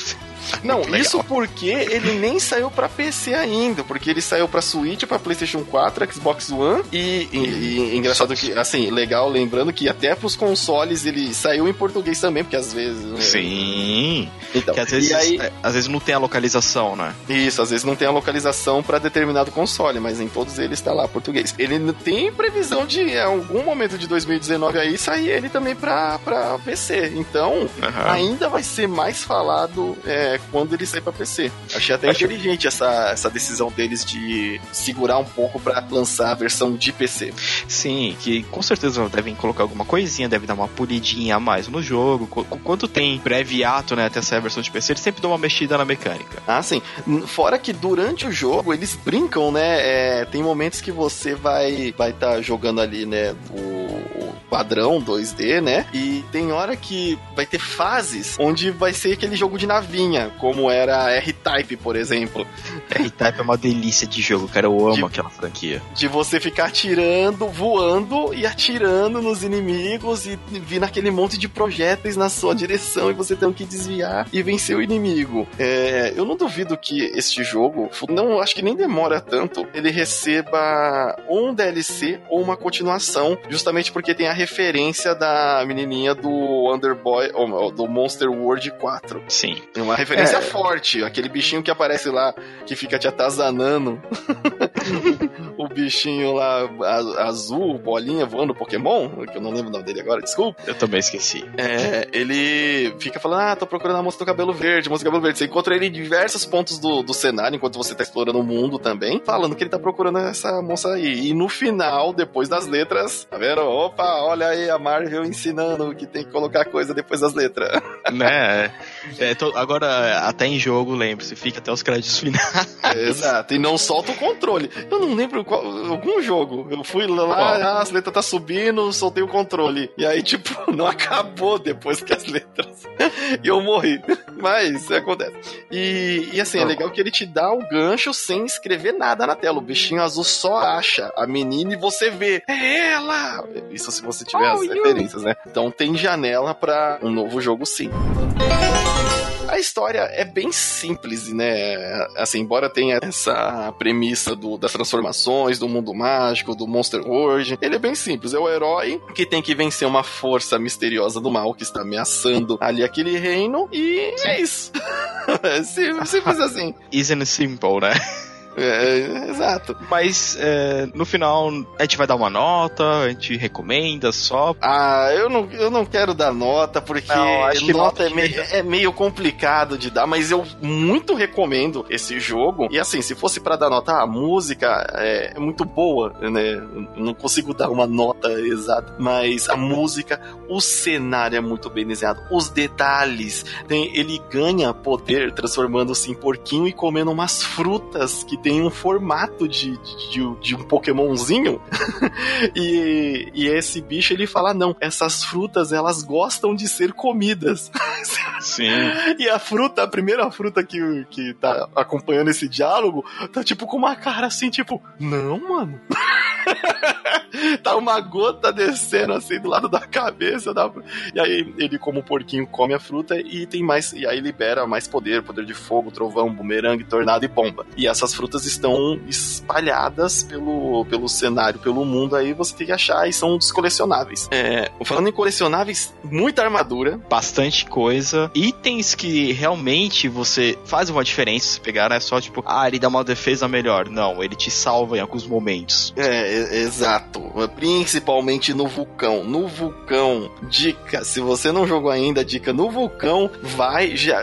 Não, isso porque ele nem saiu para PC ainda, porque ele saiu para Switch, para PlayStation 4, Xbox One e, e, e engraçado que assim, legal lembrando que até pros consoles ele saiu em português também, porque às vezes né? Sim. Então, que às vezes aí, é, às vezes não tem a localização, né? Isso, às vezes não tem a localização para determinado console, mas em todos eles está lá português. Ele tem previsão de em algum momento de 2019 aí sair ele também para para PC. Então, uhum. ainda vai ser mais falado é, quando ele sair para PC. Achei até Acho... inteligente essa, essa decisão deles de segurar um pouco para lançar a versão de PC. Sim, que com certeza devem colocar alguma coisinha, deve dar uma polidinha a mais no jogo. Quando tem breve ato, né, até sair a versão de PC, eles sempre dão uma mexida na mecânica. Ah, sim. Fora que durante o jogo eles brincam, né? É, tem momentos que você vai vai estar tá jogando ali, né, o padrão 2D, né? E tem hora que vai ter fases onde vai ser aquele jogo de navinha, como era R-Type, por exemplo. R-Type é uma delícia de jogo, cara. Eu amo de, aquela franquia. De você ficar atirando, voando e atirando nos inimigos e vir naquele monte de projéteis na sua direção e você tem que desviar e vencer o inimigo. É, eu não duvido que este jogo, não acho que nem demora tanto, ele receba um DLC ou uma continuação, justamente porque tem a referência da menininha do Underboy, ou do Monster World 4. Sim. Uma referência é. forte, aquele bichinho que aparece lá, que fica te atazanando. o bichinho lá azul, bolinha, voando Pokémon, que eu não lembro o nome dele agora, desculpa. Eu também esqueci. É, ele fica falando, ah, tô procurando a moça do cabelo verde, moça do cabelo verde. Você encontra ele em diversos pontos do, do cenário, enquanto você tá explorando o mundo também, falando que ele tá procurando essa moça aí. E no final, depois das letras, tá vendo? Opa, olha aí a Marvel ensinando que tem que colocar coisa depois das letras. Né? É, tô, agora, até em jogo, lembre-se, fica até os créditos finais. exato, e não solta o controle. Eu não lembro qual, algum jogo. Eu fui lá, oh. as letras tá subindo, soltei o controle. E aí, tipo, não acabou depois que as letras. e eu morri. Mas acontece. E, e assim, é legal que ele te dá o gancho sem escrever nada na tela. O bichinho azul só acha a menina e você vê. É ela! Isso se você tiver oh, as you. referências, né? Então tem janela para um novo jogo sim. A história é bem simples, né? Assim, embora tenha essa premissa do, das transformações, do mundo mágico, do Monster World, ele é bem simples. É o herói que tem que vencer uma força misteriosa do mal que está ameaçando ali aquele reino e é isso. é simples assim. Isn't simple, né? É, exato. Mas é, no final a gente vai dar uma nota, a gente recomenda só. Ah, eu não, eu não quero dar nota, porque não, nota é meio, é meio, complicado de dar, mas eu muito recomendo esse jogo. E assim, se fosse para dar nota, a música é muito boa, né? Eu não consigo dar uma nota exata, mas a música, o cenário é muito bem desenhado, os detalhes, tem, ele ganha poder transformando-se em porquinho e comendo umas frutas que tem um formato de, de, de um Pokémonzinho. e, e esse bicho ele fala: não, essas frutas elas gostam de ser comidas. Sim. e a fruta, a primeira fruta que, que tá acompanhando esse diálogo, tá tipo com uma cara assim, tipo, não, mano. tá uma gota descendo assim do lado da cabeça da... e aí ele como um porquinho come a fruta e tem mais e aí libera mais poder, poder de fogo, trovão, bumerangue, tornado e bomba. E essas frutas estão espalhadas pelo, pelo cenário, pelo mundo aí, você tem que achar e são dos colecionáveis. É, falando em colecionáveis, muita armadura, bastante coisa, itens que realmente você faz uma diferença se pegar, não é só tipo, ah, ele dá uma defesa melhor. Não, ele te salva em alguns momentos. É, exato. Principalmente no vulcão. No vulcão, dica, se você não jogou ainda, dica, no vulcão, vai já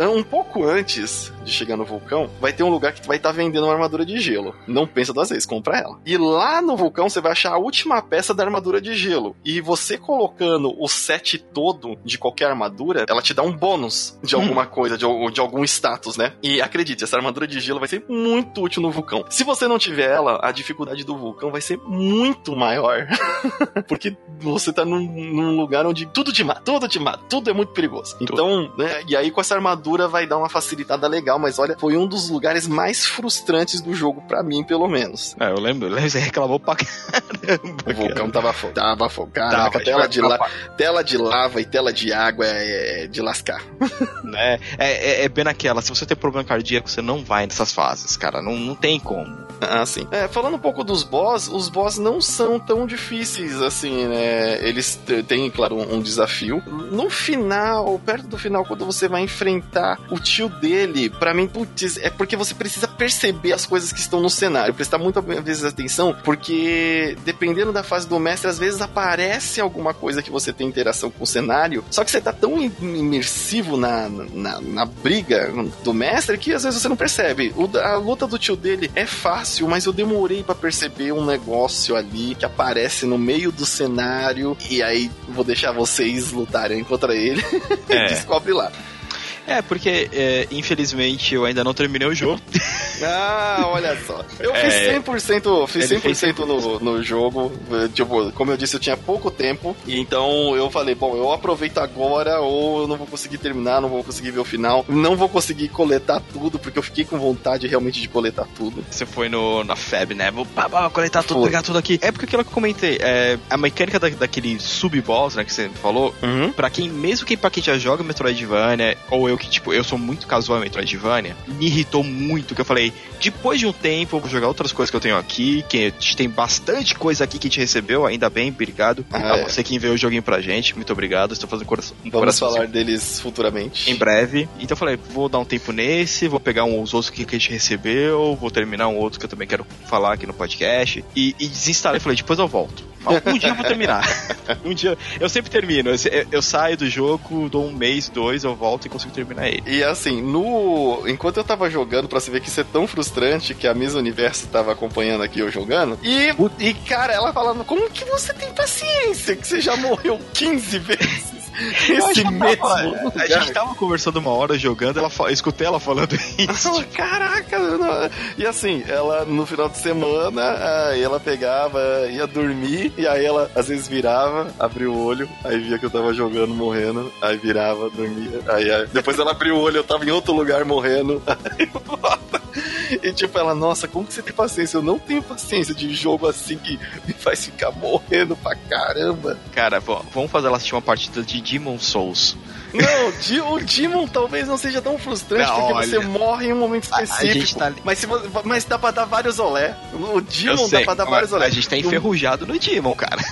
um pouco antes de chegar no vulcão, vai ter um lugar que vai estar tá vendendo uma armadura de gelo. Não pensa duas vezes, compra ela. E lá no vulcão você vai achar a última peça da armadura de gelo. E você colocando o set todo de qualquer armadura, ela te dá um bônus de hum. alguma hum. coisa, de, de algum status, né? E acredite, essa armadura de gelo vai ser muito útil no vulcão. Se você não tiver ela, a dificuldade do vulcão vai ser muito maior. Porque você tá num, num, lugar onde tudo te mata, tudo te mata, tudo é muito perigoso. Então, né? E aí com essa armadura vai dar uma facilitada legal, mas olha, foi um dos lugares mais frustrantes do jogo para mim, pelo menos. É, eu lembro, você reclamou pra caramba. O vulcão tava fogo, tava fogo. Caraca, tela, de la... tela de lava e tela de água é, é de lascar. É, é, é, bem naquela, se você tem problema cardíaco, você não vai nessas fases, cara, não, não tem como. Ah, sim. É, falando um pouco dos boss, os boss não são tão difíceis assim, né? Eles têm, claro, um, um desafio. No final, perto do final, quando você vai enfrentar o tio dele, para mim, putz, é porque você precisa perceber as coisas que estão no cenário, prestar muitas vezes atenção, porque dependendo da fase do mestre, às vezes aparece alguma coisa que você tem interação com o cenário, só que você tá tão imersivo na, na, na briga do mestre que às vezes você não percebe. O, a luta do tio dele é fácil, mas eu demorei para perceber um negócio ali que aparece no meio do cenário e aí vou deixar vocês lutarem contra ele. É. Descobre lá. É, porque é, infelizmente eu ainda não terminei o jogo. Ah, olha só. Eu fiz é, 100%, fiz 100% no, no jogo. Tipo, como eu disse, eu tinha pouco tempo. E então eu falei, bom, eu aproveito agora ou eu não vou conseguir terminar, não vou conseguir ver o final. Não vou conseguir coletar tudo, porque eu fiquei com vontade realmente de coletar tudo. Você foi no, na FEB, né? Vou pá, pá, coletar tudo, pegar tudo aqui. É porque aquilo que eu comentei, é, a mecânica da, daquele sub-boss, né, que você falou, uhum. pra quem, mesmo quem, pra quem já joga Metroidvania, ou eu que, tipo, eu sou muito casual em Metroidvania, me irritou muito, que eu falei, depois de um tempo, eu vou jogar outras coisas que eu tenho aqui, que a gente tem bastante coisa aqui que a gente recebeu, ainda bem, obrigado ah, a é. você que enviou o joguinho pra gente, muito obrigado, estou fazendo coração. Um Vamos falar deles futuramente. Em breve. Então eu falei, vou dar um tempo nesse, vou pegar uns outros que a gente recebeu, vou terminar um outro que eu também quero falar aqui no podcast, e, e desinstalei, falei, depois eu volto. Um dia eu vou terminar. um dia. Eu sempre termino. Eu, eu, saio do jogo, dou um mês, dois, eu volto e consigo terminar ele. E assim, no. Enquanto eu tava jogando, pra você ver que isso é tão frustrante que a Miss Universo tava acompanhando aqui eu jogando. E, e cara, ela falando, como que você tem paciência? Que você já morreu 15 vezes. Esse mesmo. a gente tava conversando uma hora jogando, ela, eu escutei ela falando isso. Caraca, não... e assim, ela no final de semana, ela pegava, ia dormir, e aí ela às vezes virava, abria o olho, aí via que eu tava jogando, morrendo, aí virava, dormia, aí, aí depois ela abriu o olho, eu tava em outro lugar morrendo. Aí, E tipo, ela, nossa, como que você tem paciência? Eu não tenho paciência de jogo assim que me faz ficar morrendo pra caramba. Cara, vamos fazer ela assistir uma partida de Demon Souls. Não, o Demon talvez não seja tão frustrante não, porque olha, você morre em um momento específico. Tá... Mas, se, mas dá pra dar vários olé. O Demon dá pra dar vários olé. A gente tá enferrujado no Demon, cara.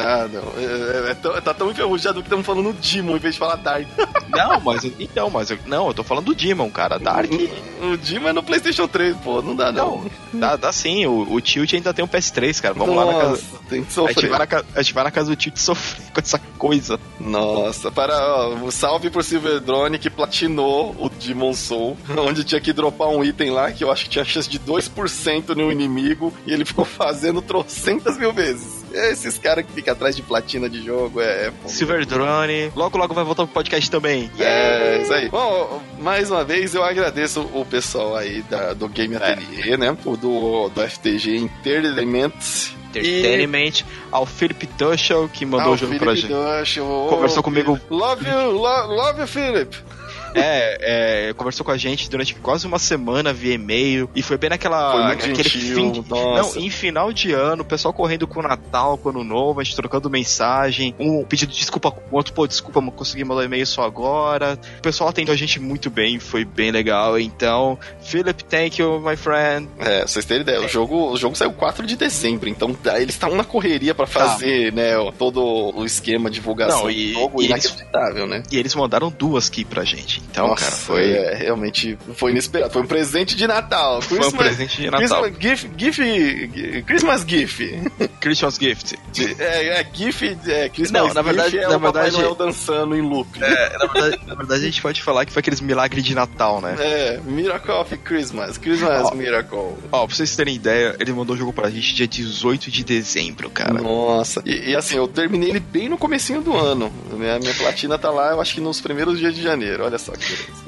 Ah, não. É, é, é, tá tão enferrujado que estamos falando Demon em vez de falar Dark. Não, mas então, mas não, eu tô falando do Demon, cara. Dark. O, o Demon é no PlayStation 3, pô. Não dá, não. não. Dá, dá sim. O, o Tilt ainda tem um PS3, cara. Vamos Nossa, lá na casa. Tem que sofrer. A gente, vai na, a gente vai na casa do Tilt sofrer com essa coisa. Nossa, para. Ó, salve pro Silver Drone que platinou o Demon Soul, onde tinha que dropar um item lá que eu acho que tinha chance de 2% no inimigo e ele ficou fazendo trocentas mil vezes. Esses caras que ficam atrás de platina de jogo é. é Silver Drone. Logo, logo vai voltar pro podcast também. É, isso aí. Bom, mais uma vez eu agradeço o pessoal aí da, do Game é. Atelier, né? O do, do FTG Entertainment. Entertainment, e... ao Philip Tuchel, que mandou o jogo Philip pra gente. Tuchel, Conversou comigo. Love you, lo, love you, Philip. É, é, conversou com a gente durante quase uma semana via e-mail. E foi bem naquela. Foi aquele gentil, fim. Não, em final de ano, o pessoal correndo com o Natal, com o Ano Novo, a gente trocando mensagem. Um pedindo desculpa com o outro, pô, desculpa, não consegui mandar e-mail só agora. O pessoal atendeu a gente muito bem, foi bem legal. Então, Philip, thank you, my friend. É, vocês terem ideia, o jogo, o jogo saiu 4 de dezembro, então tá, eles estão na correria para tá. fazer, tá. né, todo o esquema de divulgação não, e, do jogo e inacreditável, eles, né? E eles mandaram duas key pra gente. Então, Nossa, cara, foi é, realmente foi inesperado. Foi um presente de Natal. Foi Christmas, um presente de Natal. Christmas gift, gift, Christmas gift. Christmas gift. É, é gift, é Christmas Não, na verdade, gift é na o verdade, Noel dançando em loop. É, na verdade, na verdade, a gente pode falar que foi aqueles milagres de Natal, né? É, Miracle of Christmas. Christmas ó, Miracle. Ó, pra vocês terem ideia, ele mandou o jogo pra gente dia 18 de dezembro, cara. Nossa. E, e assim, eu terminei ele bem no comecinho do ano. Minha, minha platina tá lá, eu acho que nos primeiros dias de janeiro. Olha só.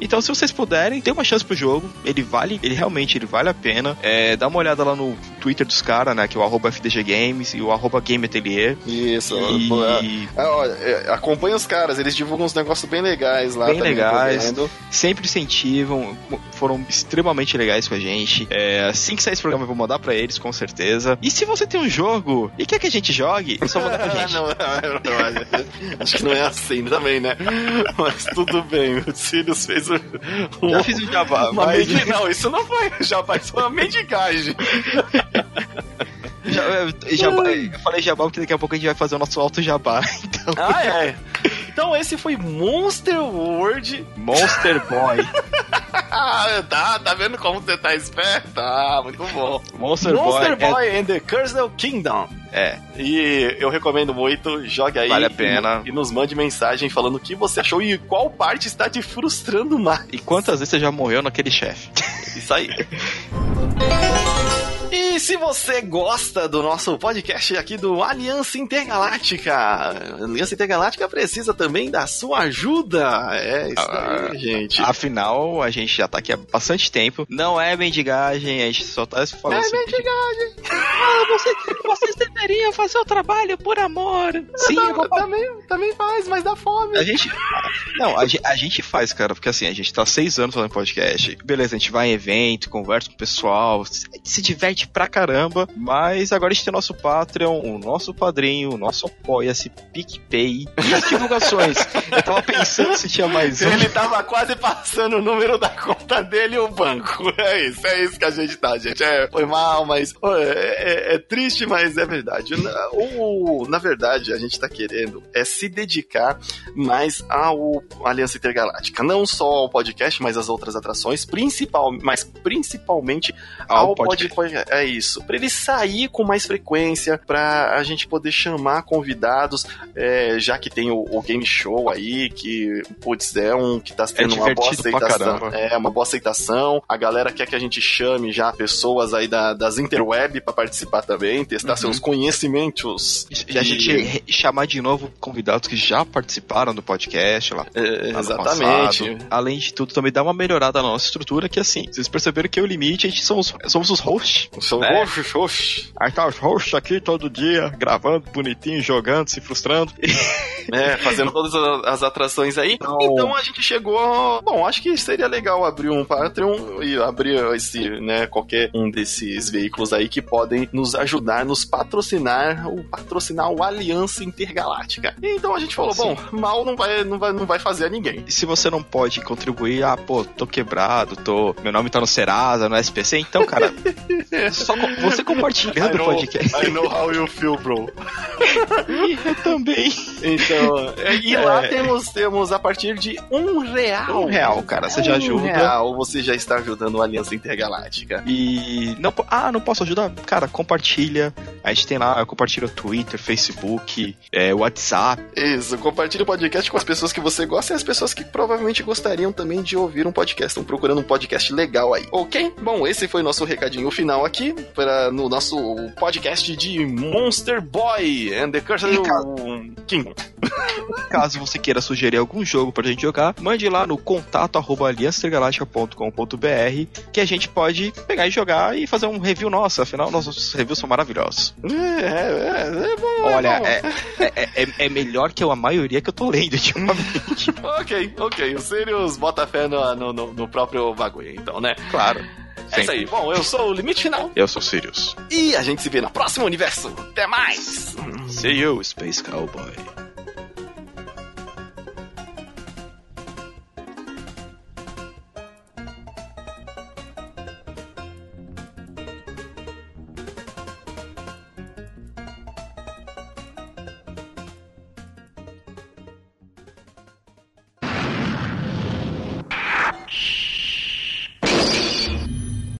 Então, se vocês puderem, tem uma chance pro jogo. Ele vale, ele realmente ele vale a pena. É, dá uma olhada lá no Twitter dos caras, né? Que é o arroba FDG Games e o arroba Game Atelier. Isso. E... É, olha, é, acompanha os caras, eles divulgam uns negócios bem legais lá. Bem legais. Sempre incentivam, foram extremamente legais com a gente. É, assim que sair esse programa, eu vou mandar pra eles, com certeza. E se você tem um jogo e quer que a gente jogue, é só mandar pra gente. não, não, não, acho que não é assim também, né? Mas tudo bem, o Sirius fez um, já fiz o jabá. Uma mas... Não, isso não foi jabá, isso foi uma mendigagem. Já, jabá, eu falei jabá porque daqui a pouco a gente vai fazer o nosso alto jabá. Então... Ah, é. Então esse foi Monster World. Monster Boy. tá, tá vendo como você tá esperto? Ah, muito bom. Monster, Monster Boy, Boy é... and the Cursed Kingdom. É. E eu recomendo muito, jogue aí. Vale a pena. E, e, nos mande mensagem falando o que você achou e qual parte está te frustrando mais. E quantas vezes você já morreu naquele chefe. Isso aí. E se você gosta do nosso podcast aqui do Aliança Intergaláctica, Aliança Intergaláctica precisa também da sua ajuda. É isso ah, aí, gente. Afinal, a gente já tá aqui há bastante tempo. Não é mendigagem, a gente só tá falando. É assim, mendigagem. ah, você, vocês deveriam fazer o trabalho por amor. Sim, não, vou... também, também faz, mas dá fome. A gente. Não, a, a, gente faz, cara, porque assim, a gente tá seis anos fazendo podcast. Beleza, a gente vai em evento, conversa com o pessoal, se diverte pra caramba. Mas agora a gente tem nosso Patreon, o nosso padrinho, o nosso Apoia-se, PicPay e as divulgações. Eu tava pensando se tinha mais um. Ele tava quase passando o número da conta dele e o banco. É isso, é isso que a gente tá, gente. É, foi mal, mas é, é, é triste, mas é verdade. O, na verdade, a gente tá querendo é se dedicar mais ao Aliança Intergaláctica. Não só ao podcast, mas às outras atrações, principal, mas principalmente ao, ao podcast. podcast é isso. Para ele sair com mais frequência, para a gente poder chamar convidados, é, já que tem o, o, game show aí, que, putz, é um que tá tendo é uma boa aceitação. É, uma boa aceitação. A galera quer que a gente chame já pessoas aí da, das interweb para participar também, testar uhum. seus conhecimentos. E a gente chamar de novo convidados que já participaram do podcast lá. É, exatamente. Passado. Além de tudo, também dá uma melhorada na nossa estrutura, que assim, vocês perceberam que o limite, a gente somos, somos os hosts são né? roxos, roxos. Aí tá os roxos aqui todo dia, gravando, bonitinho, jogando, se frustrando. É, fazendo todas as atrações aí. Não. Então a gente chegou. Bom, acho que seria legal abrir um Patreon e abrir esse, né, qualquer um desses veículos aí que podem nos ajudar, nos patrocinar, o patrocinar o Aliança Intergaláctica. Então a gente falou, Sim. bom, mal não vai, não vai, não vai fazer a ninguém. E se você não pode contribuir, ah, pô, tô quebrado, tô, meu nome tá no Serasa, no SPC, então, cara, só você compartilhando o podcast. I know how you feel, bro. Eu também. Então, e lá é. temos, temos a partir de um real. Um real, cara, você um já ajuda. Real, você já está ajudando a Aliança Intergaláctica. E não, ah, não posso ajudar? Cara, compartilha. A gente tem lá, compartilha o Twitter, Facebook, é, WhatsApp. Isso, compartilha o podcast com as pessoas que você gosta e as pessoas que provavelmente gostariam também de ouvir um podcast. Estão procurando um podcast legal aí. Ok? Bom, esse foi nosso recadinho final aqui para no nosso podcast de Monster Boy and the Curse of King. Caso você queira sugerir algum jogo pra gente jogar, mande lá no contato arroba que a gente pode pegar e jogar e fazer um review nosso. Afinal, nossos reviews são maravilhosos. É, é, é bom. Olha, é, é, é, é, melhor que a maioria que eu tô lendo ultimamente. ok, ok. O Sirius bota fé no, no, no próprio bagulho, então, né? Claro. É isso aí. Bom, eu sou o Limite Final. Eu sou o Sirius. E a gente se vê no próximo universo. Até mais! See you, Space Cowboy.